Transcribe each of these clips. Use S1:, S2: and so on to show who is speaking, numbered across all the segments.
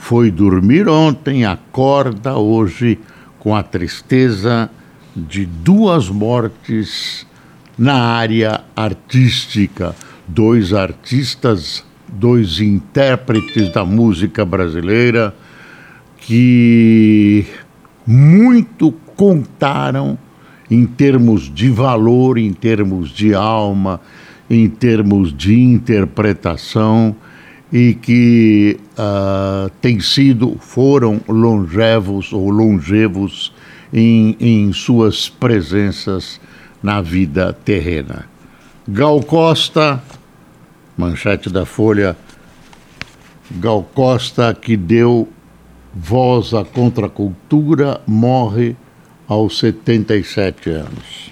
S1: foi dormir ontem, acorda hoje com a tristeza de duas mortes na área artística. Dois artistas, dois intérpretes da música brasileira que muito contaram em termos de valor, em termos de alma, em termos de interpretação e que uh, têm sido, foram longevos ou longevos em, em suas presenças na vida terrena. Gal Costa, manchete da Folha, Gal Costa que deu voz à contracultura, morre aos 77 anos.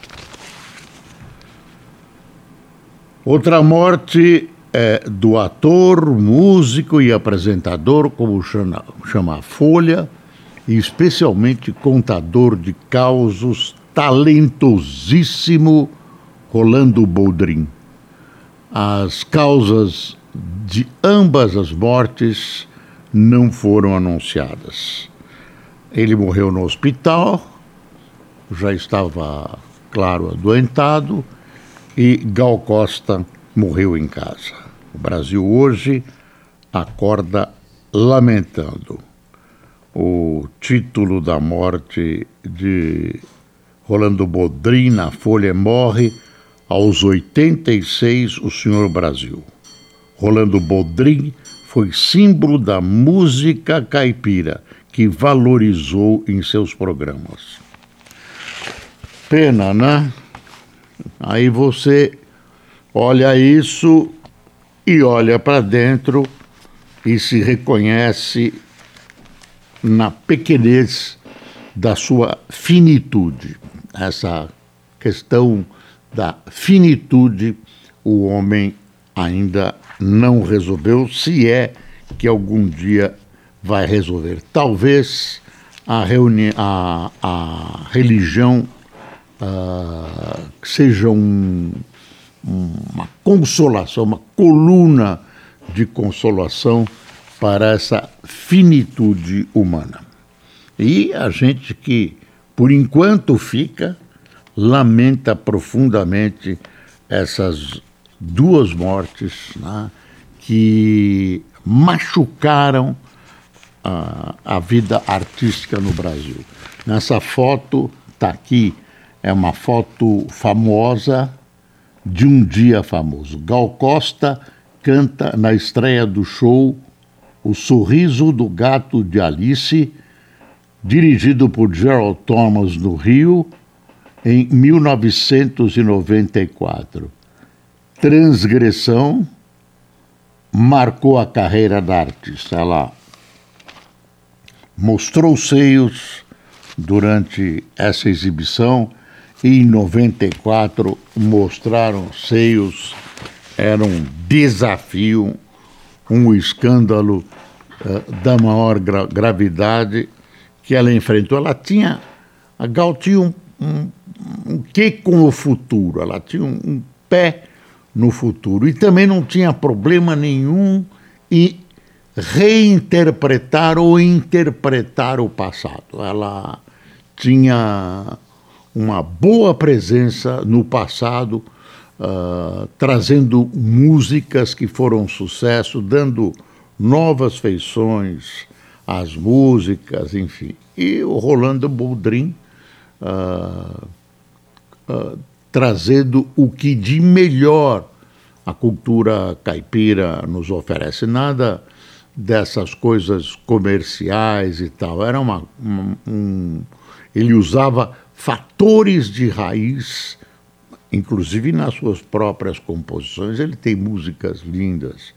S1: Outra morte é do ator, músico e apresentador, como chama, chama a Folha, e especialmente contador de causos, talentosíssimo Rolando Boldrin. As causas de ambas as mortes não foram anunciadas. Ele morreu no hospital, já estava, claro, adoentado, e Gal Costa morreu em casa. O Brasil hoje acorda lamentando. O título da morte de Rolando Bodrin na Folha morre aos 86 o senhor Brasil. Rolando Bodrin foi símbolo da música caipira que valorizou em seus programas. Pena, né? Aí você olha isso e olha para dentro e se reconhece na pequenez da sua finitude. Essa questão da finitude, o homem ainda não resolveu, se é que algum dia vai resolver. Talvez a, reuni a, a religião uh, seja um, uma consolação, uma coluna de consolação para essa finitude humana. E a gente que, por enquanto, fica, lamenta profundamente essas duas mortes né, que machucaram a, a vida artística no Brasil. Nessa foto, está aqui, é uma foto famosa de um dia famoso. Gal Costa canta na estreia do show O Sorriso do Gato de Alice, dirigido por Gerald Thomas no Rio, em 1994. Transgressão marcou a carreira da artista. Ela mostrou seios durante essa exibição e em 94 mostraram seios, era um desafio, um escândalo uh, da maior gra gravidade que ela enfrentou. Ela tinha, a Gal tinha um, um, um que com o futuro, ela tinha um, um pé no futuro e também não tinha problema nenhum em reinterpretar ou interpretar o passado. Ela tinha uma boa presença no passado, uh, trazendo músicas que foram sucesso, dando novas feições às músicas, enfim. E o Rolando Boldrin uh, uh, trazendo o que de melhor a cultura caipira nos oferece. Nada dessas coisas comerciais e tal. Era uma, um, ele usava fatores de raiz, inclusive nas suas próprias composições. Ele tem músicas lindas.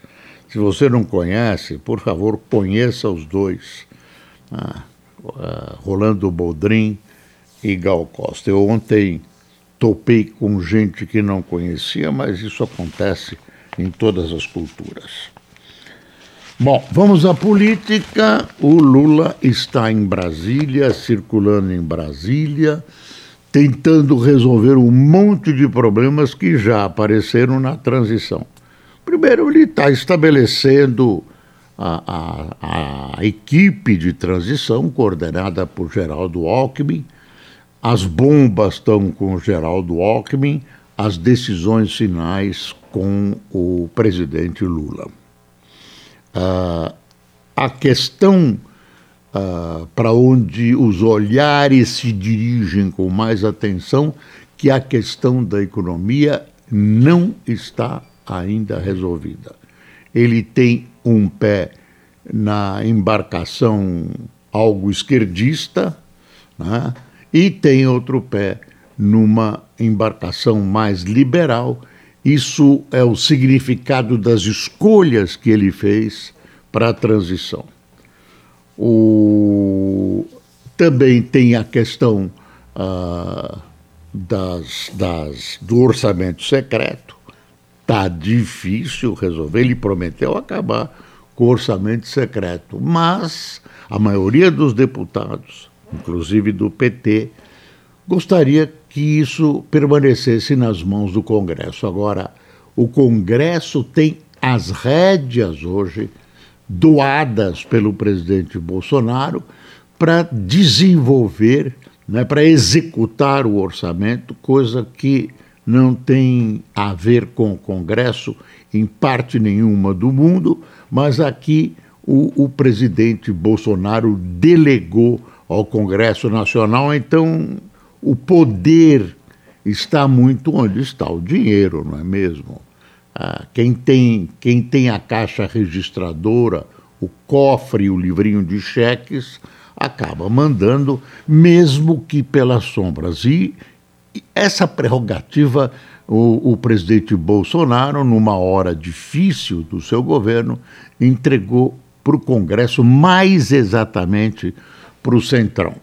S1: Se você não conhece, por favor, conheça os dois. ah, Rolando Boldrin e Gal Costa. Eu ontem topei com gente que não conhecia, mas isso acontece em todas as culturas. Bom, vamos à política. O Lula está em Brasília, circulando em Brasília, tentando resolver um monte de problemas que já apareceram na transição. Primeiro, ele está estabelecendo a, a, a, equipe de transição, coordenada por Geraldo Alckmin. As bombas estão com Geraldo Alckmin, as decisões finais com o presidente Lula. Uh, a questão uh, para onde os olhares se dirigem com mais atenção, que a questão da economia não está ainda resolvida. Ele tem um pé na embarcação algo esquerdista né? e tem outro pé numa embarcação mais liberal. Isso é o significado das escolhas que ele fez para a transição. O... Também tem a questão uh, das, das, do orçamento secreto. Está difícil resolver. Ele prometeu acabar com o orçamento secreto, mas a maioria dos deputados, inclusive do PT, gostaria que isso permanecesse nas mãos do Congresso. Agora, o Congresso tem as rédeas hoje doadas pelo presidente Bolsonaro para desenvolver, né, para executar o orçamento, coisa que não tem a ver com o Congresso em parte nenhuma do mundo, mas aqui o, o presidente Bolsonaro delegou ao Congresso Nacional, então o poder está muito onde está o dinheiro, não é mesmo? Ah, quem, tem, quem tem a caixa registradora, o cofre, o livrinho de cheques, acaba mandando, mesmo que pelas sombras. E essa prerrogativa o, o, presidente Bolsonaro, numa hora difícil do seu governo, entregou para o Congresso, mais exatamente para o Centrão.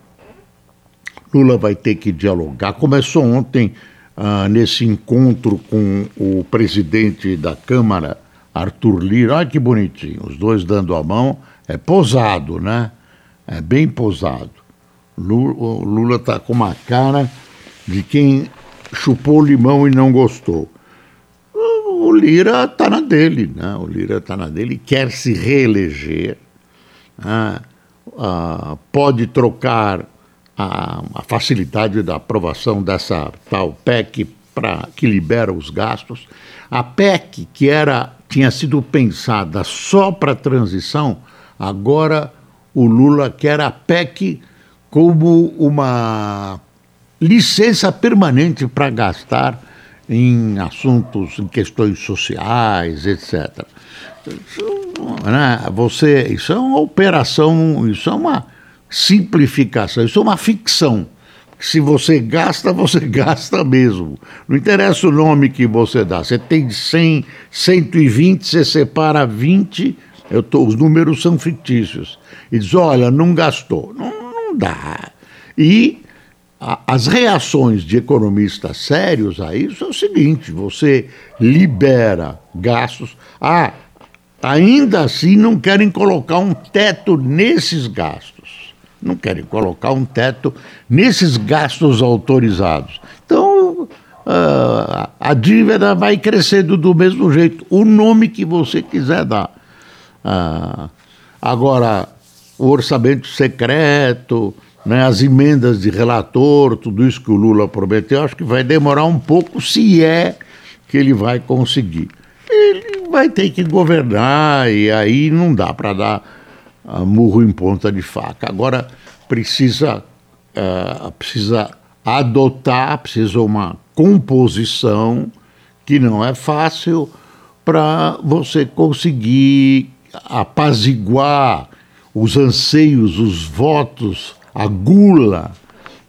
S1: Lula vai ter que dialogar. Começou ontem, ah, nesse encontro com o presidente da Câmara, Arthur Lira. Olha que bonitinho, os dois dando a mão. É posado, né? É bem posado. Lula está com uma cara de quem chupou limão e não gostou. O Lira está na dele, né? O Lira está na dele, quer se reeleger, né? ah, pode trocar a, a, facilidade da aprovação dessa tal PEC para que libera os gastos. A PEC que era tinha sido pensada só para transição, agora o Lula quer a PEC como uma licença permanente para gastar em assuntos, em questões sociais, etc. Isso, né, você, isso é uma operação, isso é uma simplificação, isso é uma ficção. Se você gasta, você gasta mesmo. Não interessa o nome que você dá. Você tem 100, 120, você separa 20, eu tô, os números são fictícios. E diz: olha, não gastou. Não, não dá. E as reações de economistas sérios a isso é o seguinte: você libera gastos. Ah, ainda assim não querem colocar um teto nesses gastos. Não querem colocar um teto nesses gastos autorizados. Então, uh, a dívida vai crescendo do mesmo jeito, o nome que você quiser dar. Uh, agora, o orçamento secreto né, as emendas de relator, tudo isso que o Lula prometeu, acho que vai demorar um pouco, se é que ele vai conseguir. Ele vai ter que governar e aí não dá para dar uh, murro em ponta de faca. Agora precisa, uh, precisa adotar, precisa uma composição que não é fácil para você conseguir apaziguar os anseios, os votos a gula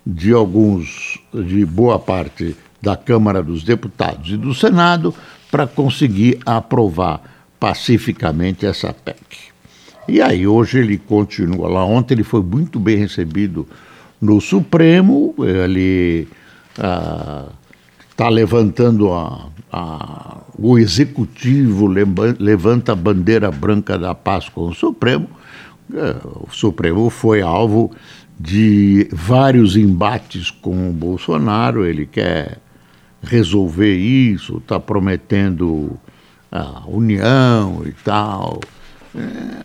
S1: de alguns, de boa parte da Câmara dos Deputados e do Senado para conseguir aprovar pacificamente essa PEC. E aí hoje ele continua lá. Ontem ele foi muito bem recebido no Supremo, ele está ah, levantando a, a, o executivo levanta a bandeira branca da paz com o Supremo. É, o Supremo foi alvo de vários embates com o Bolsonaro, ele quer resolver isso, está prometendo a união e tal. É,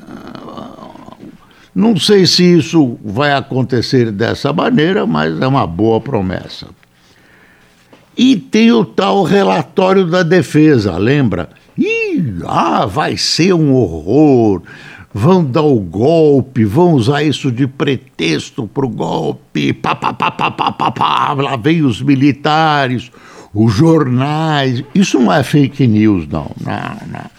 S1: não sei se isso vai acontecer dessa maneira, mas é uma boa promessa. E tem o tal relatório da defesa, lembra? Ih, ah, vai ser um horror. Vão dar o golpe, vão usar isso de pretexto para o golpe. Pá, pá, pá, pá, pá, pá, pá. Lá vem os militares, os jornais. Isso não é fake news, não. Não, não.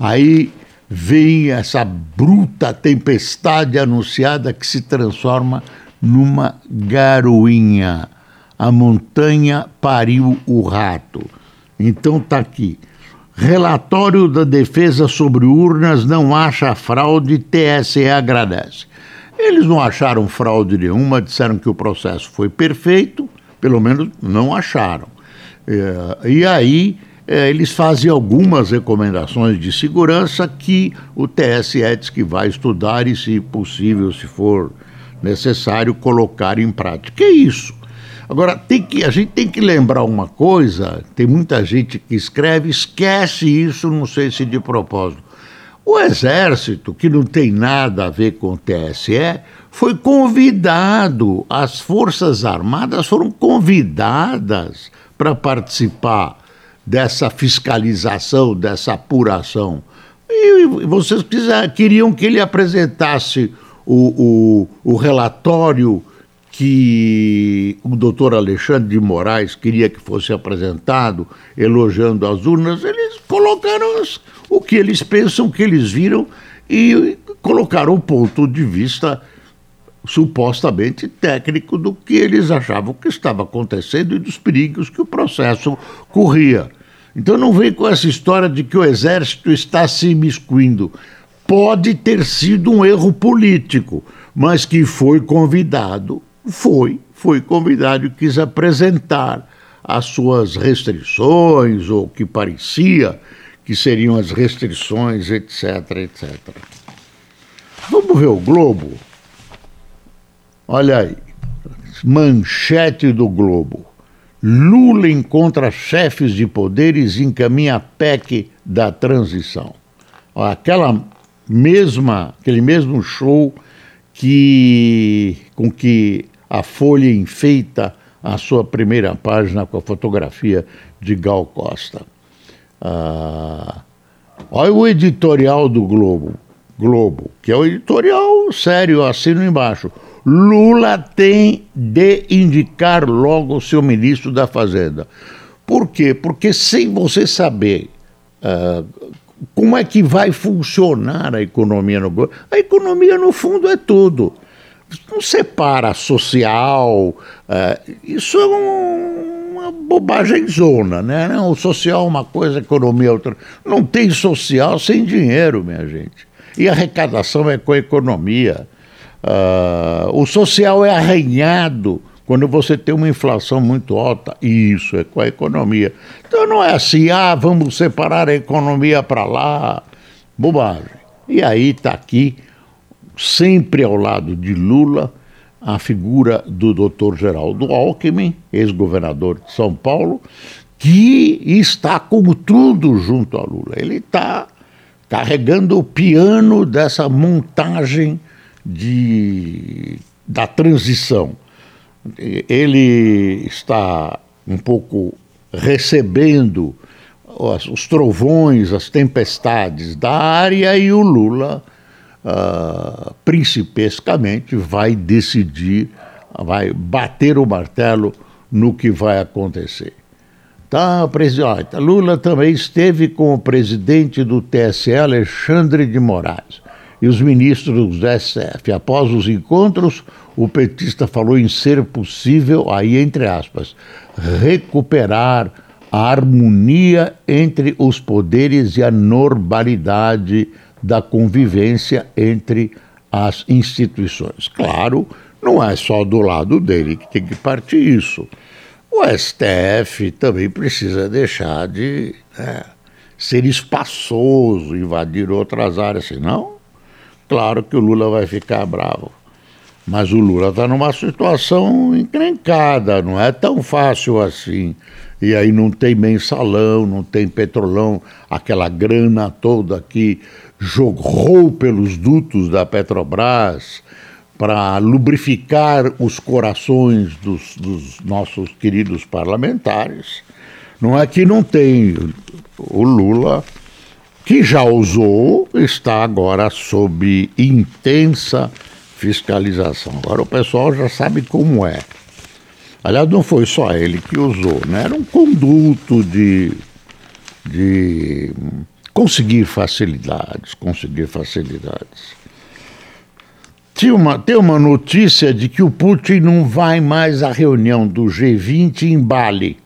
S1: Aí vem essa bruta tempestade anunciada que se transforma numa garoinha. A montanha pariu o rato. Então tá aqui. Relatório da defesa sobre urnas não acha fraude, TSE agradece. Eles não acharam fraude nenhuma, disseram que o processo foi perfeito, pelo menos não acharam. É, e aí é, eles fazem algumas recomendações de segurança que o TSE diz que vai estudar e, se possível, se for necessário, colocar em prática. É isso? Agora, tem que, a gente tem que lembrar uma coisa: tem muita gente que escreve, esquece isso, não sei se de propósito. O Exército, que não tem nada a ver com o TSE, foi convidado, as Forças Armadas foram convidadas para participar dessa fiscalização, dessa apuração. E vocês quiser, queriam que ele apresentasse o, o, o relatório que o doutor Alexandre de Moraes queria que fosse apresentado, elogiando as urnas, eles colocaram o que eles pensam, o que eles viram e colocaram o ponto de vista supostamente técnico do que eles achavam que estava acontecendo e dos perigos que o processo corria. Então não vem com essa história de que o exército está se imiscuindo. Pode ter sido um erro político, mas que foi convidado, foi, foi convidado e quis apresentar as suas restrições, ou que parecia que seriam as restrições, etc, etc. Vamos ver o Globo? Olha aí, manchete do Globo. Lula encontra chefes de poderes e encaminha a PEC da transição. Aquela mesma, aquele mesmo show que com que a Folha enfeita a sua primeira página com a fotografia de Gal Costa. Ah, olha o editorial do Globo, Globo, que é o editorial sério, assino embaixo. Lula tem de indicar logo o seu ministro da Fazenda. Por quê? Porque sem você saber uh, como é que vai funcionar a economia no governo, a economia no fundo é tudo. Não separa social, uh, isso é um, uma bobagem zona, né? Não, o social é uma coisa, a economia é outra. Não tem social sem dinheiro, minha gente. E a arrecadação é com a economia. Uh, o social é arranhado quando você tem uma inflação muito alta. Isso é com a economia. Então não é assim, ah, vamos separar a economia para lá. Bobagem. E aí está aqui, sempre ao lado de Lula, a figura do Dr. Geraldo Alckmin, ex-governador de São Paulo, que está como tudo junto a Lula. Ele está carregando o piano dessa montagem de, da transição. Ele está um pouco recebendo os, trovões, as tempestades da área e o Lula, uh, principescamente, vai decidir, vai bater o martelo no que vai acontecer. Tá, presidente. Lula também esteve com o presidente do TSE, Alexandre de Moraes e os ministros do STF. Após os encontros, o petista falou em ser possível, aí entre aspas, recuperar a harmonia entre os poderes e a normalidade da convivência entre as instituições. Claro, não é só do lado dele que tem que partir isso. O STF também precisa deixar de né, ser espaçoso, invadir outras áreas, senão, claro que o Lula vai ficar bravo. Mas o Lula está numa situação encrencada, não é tão fácil assim. E aí não tem mensalão, não tem petrolão, aquela grana toda que jogou pelos dutos da Petrobras para lubrificar os corações dos, dos, nossos queridos parlamentares. Não é que não tem. O Lula, que já usou, está agora sob intensa fiscalização. Agora o pessoal já sabe como é. Aliás, não foi só ele que usou, né? era um conduto de, de conseguir facilidades, conseguir facilidades. Tem uma, tem uma notícia de que o Putin não vai mais à reunião do G20 em Bali.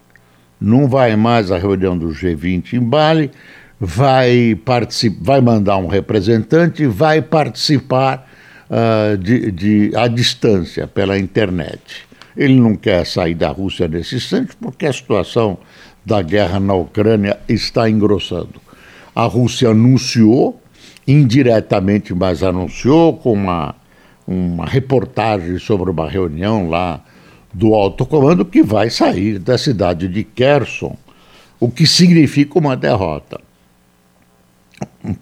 S1: Não vai mais à reunião do G20 em Bali, vai, vai mandar um representante, vai participar uh, de, de, à distância, pela internet. Ele não quer sair da Rússia nesse instante porque a situação da guerra na Ucrânia está engrossando. A Rússia anunciou, indiretamente, mas anunciou com uma, uma reportagem sobre uma reunião lá do alto comando que vai sair da cidade de Kherson, o que significa uma derrota.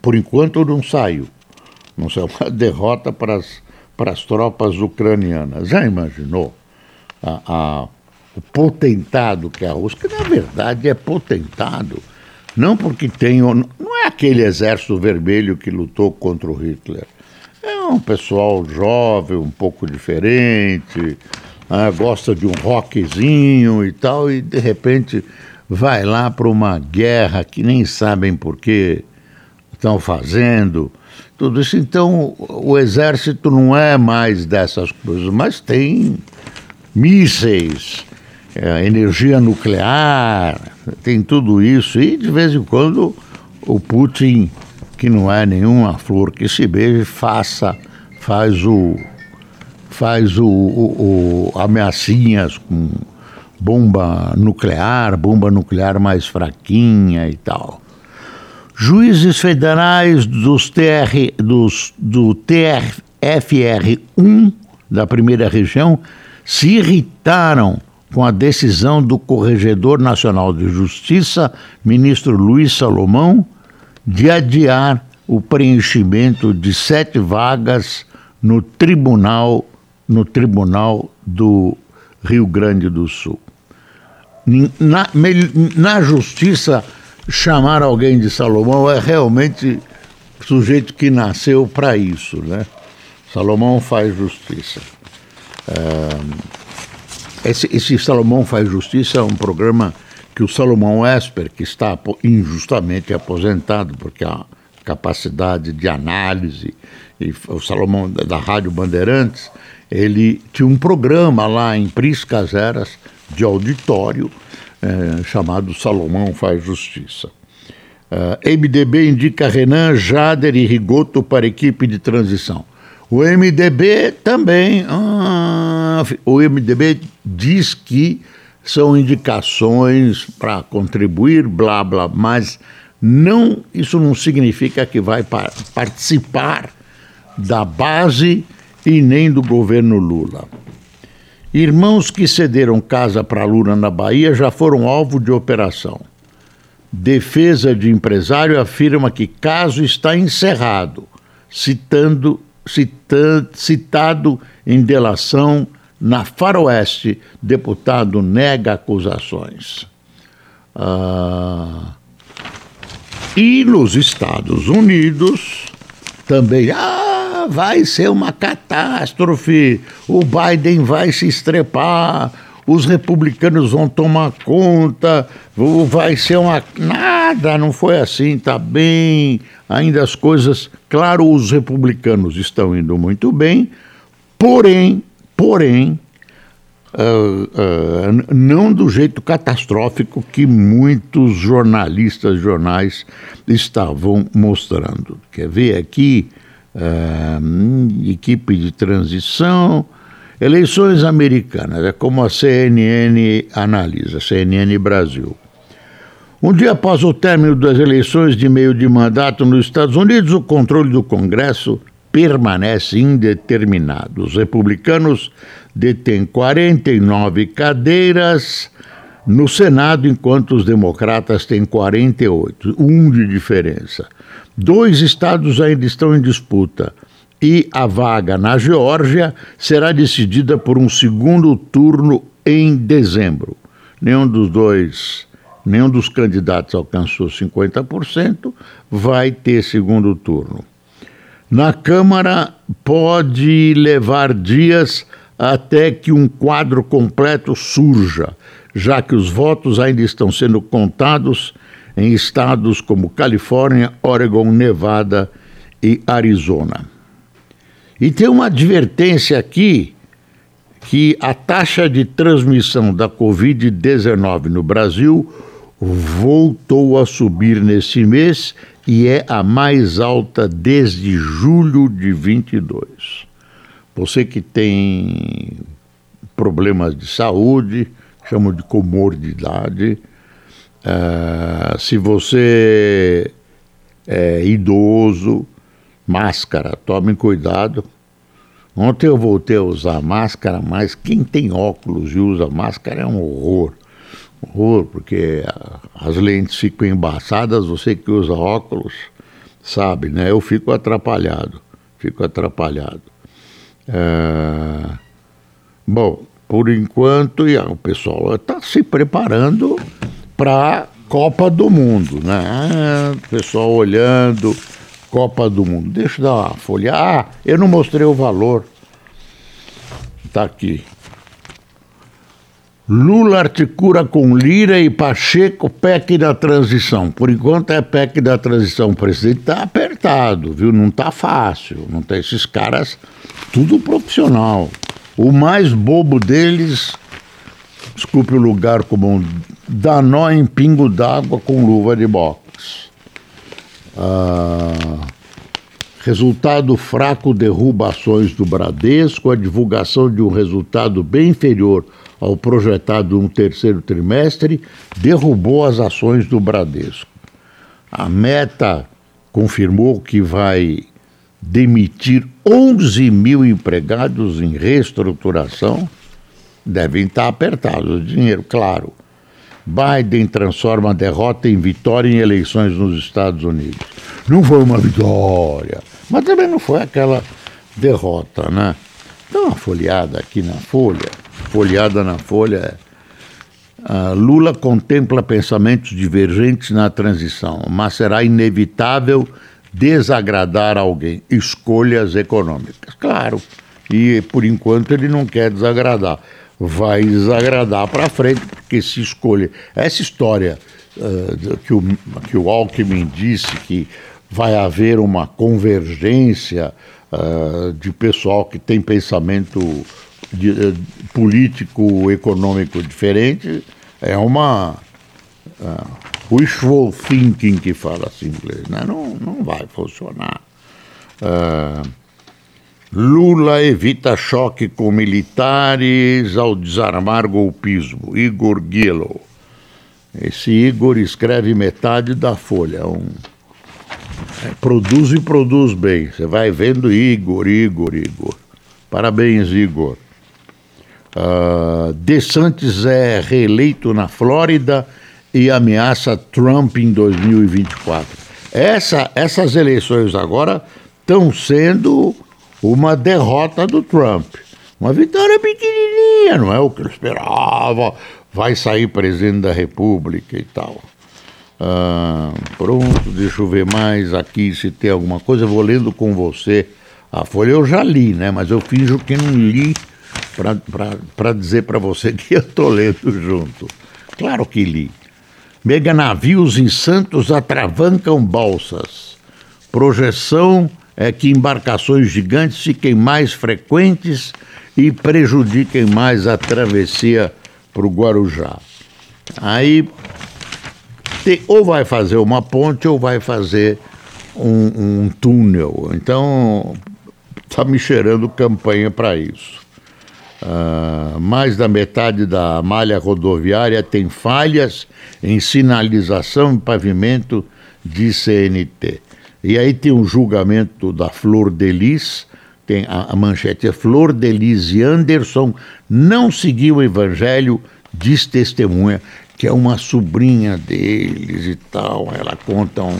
S1: Por enquanto não saiu. Não sei, uma derrota para as, para as tropas ucranianas. Já imaginou a, a, o potentado que é a Rússia, que na verdade é potentado, não porque tem. Não é aquele exército vermelho que lutou contra o Hitler. É um pessoal jovem, um pouco diferente, né, gosta de um rockzinho e tal, e de repente vai lá para uma guerra que nem sabem por que estão fazendo tudo isso. Então, o exército não é mais dessas coisas, mas tem mísseis, é, energia nuclear, tem tudo isso. E, de vez em quando, o Putin, que não é nenhuma flor que se beije, faça, faz o faz o, o, o ameaçinhas com bomba nuclear, bomba nuclear mais fraquinha e tal. Juízes federais dos TR, dos, do TRFR1 da primeira região se irritaram com a decisão do Corregedor Nacional de Justiça, ministro Luiz Salomão, de adiar o preenchimento de sete vagas no tribunal, no tribunal do Rio Grande do Sul. Na, na justiça chamar alguém de Salomão é realmente sujeito que nasceu para isso, né? Salomão faz justiça. É, esse, esse, Salomão faz justiça é um programa que o Salomão Esper, que está injustamente aposentado, porque a capacidade de análise, e o Salomão da Rádio Bandeirantes, ele tinha um programa lá em Priscas Eras de auditório é, chamado Salomão Faz Justiça. Uh, é, MDB indica Renan, Jader e Rigoto para equipe de transição. O MDB também. Ah, o MDB diz que são indicações para contribuir, blá blá, mas não, isso não significa que vai par participar da base e nem do governo Lula. Irmãos que cederam casa para Lula na Bahia já foram alvo de operação. Defesa de empresário afirma que caso está encerrado, citando, citado em delação na Faroeste, deputado nega acusações. Ah, e nos Estados Unidos também. Ah, vai ser uma catástrofe, o Biden vai se estrepar, os republicanos vão tomar conta, vai ser uma. Nada, não foi assim, tá bem, ainda as coisas. Claro, os republicanos estão indo muito bem, porém, porém, Uh, uh, não do jeito catastrófico que muitos jornalistas, jornais estavam mostrando. Quer ver aqui, uh, equipe de transição, eleições americanas, é como a CNN analisa, CNN Brasil. Um dia após o término das eleições de meio de mandato nos Estados Unidos, o controle do Congresso permanece indeterminado. Os republicanos detêm 49 cadeiras no Senado, enquanto os democratas têm 48, um de diferença. Dois estados ainda estão em disputa e a vaga na Geórgia será decidida por um segundo turno em dezembro. Nenhum dos dois, nenhum dos candidatos alcançou 50%, vai ter segundo turno. Na Câmara pode levar dias até que um quadro completo surja, já que os votos ainda estão sendo contados em estados como Califórnia, Oregon, Nevada e Arizona. E tem uma advertência aqui que a taxa de transmissão da Covid-19 no Brasil voltou a subir nesse mês e é a mais alta desde julho de 22. Você que tem problemas de saúde, chamam de comorbidade, uh, se você é idoso, máscara, tome cuidado. Ontem eu voltei a usar máscara, mas quem tem óculos e usa máscara é um horror horror, porque as lentes ficam embaçadas, você que usa óculos sabe, né? Eu fico atrapalhado, fico atrapalhado. É... Bom, por enquanto, o pessoal está se preparando para Copa do Mundo, né? Pessoal olhando Copa do Mundo. Deixa eu dar uma folha. Ah, eu não mostrei o valor. Está aqui. Lula articula com Lira e Pacheco PEC da transição. Por enquanto é PEC da transição. O presidente está apertado, viu? Não está fácil. Não tem esses caras, tudo profissional. O mais bobo deles, desculpe o lugar comum, dá nó em pingo d'água com luva de boxe. Ah, resultado fraco derruba ações do Bradesco, a divulgação de um resultado bem inferior ao projetado um terceiro trimestre, derrubou as ações do Bradesco. A Meta confirmou que vai demitir 11 mil empregados em reestruturação. Devem estar apertados o dinheiro, claro. Biden transforma a derrota em vitória em eleições nos Estados Unidos. Não foi uma vitória, mas também não foi aquela derrota, né? Dá uma folheada aqui na folha folheada na Folha é, Lula contempla pensamentos divergentes na transição, mas será inevitável desagradar alguém. Escolhas econômicas. Claro, e por enquanto ele não quer desagradar. Vai desagradar para frente, porque se escolhe. Essa história uh, que, o, que o Alckmin disse que vai haver uma convergência uh, de pessoal que tem pensamento de, eh, político econômico diferente é uma uh, wishful thinking que fala assim inglês, né? não, não vai funcionar. Uh, Lula evita choque com militares ao desarmar golpismo. Igor Gilo. Esse Igor escreve metade da folha. Um, é, produz e produz bem. Você vai vendo Igor, Igor, Igor. Parabéns, Igor. Uh, DeSantis é reeleito na Flórida e ameaça Trump em 2024. Essa, essas eleições agora estão sendo uma derrota do Trump. Uma vitória pequenininha, não é o que ele esperava, vai sair presidente da República e tal. Uh, pronto, deixa eu ver mais aqui se tem alguma coisa. Eu vou lendo com você. A Folha eu já li, né? Mas eu finjo que não li para dizer para você que eu estou lendo junto. Claro que li. Mega navios em Santos atravancam balsas. Projeção é que embarcações gigantes fiquem mais frequentes e prejudiquem mais a travessia para o Guarujá. Aí tem, ou vai fazer uma ponte ou vai fazer um, um túnel. Então está me cheirando campanha para isso. Uh, mais da metade da malha rodoviária tem falhas em sinalização e pavimento de CNT. E aí tem um julgamento da Flor de Lis, tem a, a manchete é Flor de Lis e Anderson não seguiu o evangelho, diz testemunha, que é uma sobrinha deles e tal. Ela conta um,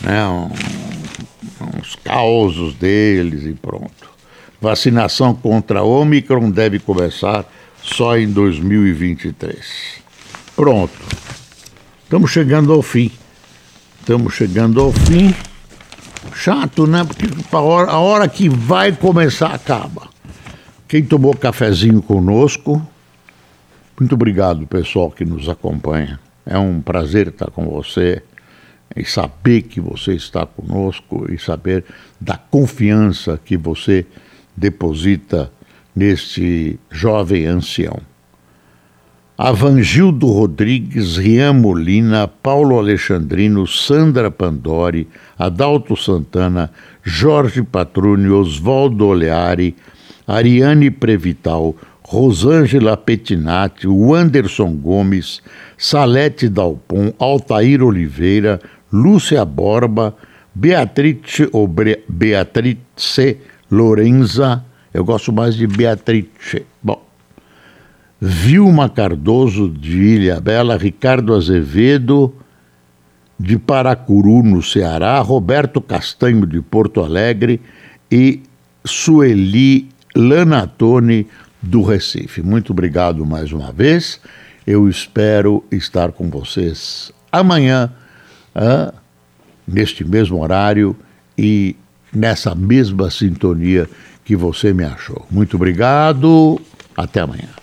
S1: né, um, uns causos deles e pronto. Vacinação contra Omicron deve começar só em 2023. Pronto. Estamos chegando ao fim. Estamos chegando ao fim. Chato, né? Porque a hora, a hora que vai começar acaba. Quem tomou cafezinho conosco, muito obrigado, pessoal que nos acompanha. É um prazer estar com você e saber que você está conosco e saber da confiança que você deposita neste jovem ancião. Avangildo Rodrigues, Rian Molina, Paulo Alexandrino, Sandra Pandori, Adalto Santana, Jorge Patrone, Oswaldo Oleari, Ariane Prevital, Rosângela Petinati, Wanderson Gomes, Salete Dalpon, Altair Oliveira, Lúcia Borba, Beatrice, Obre, Beatrice Lorenza, eu gosto mais de Beatrice. Bom, Vilma Cardoso de Ilha Bela, Ricardo Azevedo de Paracuru, no Ceará, Roberto Castanho de Porto Alegre e Sueli Lanatone do Recife. Muito obrigado mais uma vez. Eu espero estar com vocês amanhã, ah, neste mesmo horário e nessa mesma sintonia que você me achou. Muito obrigado. Até amanhã.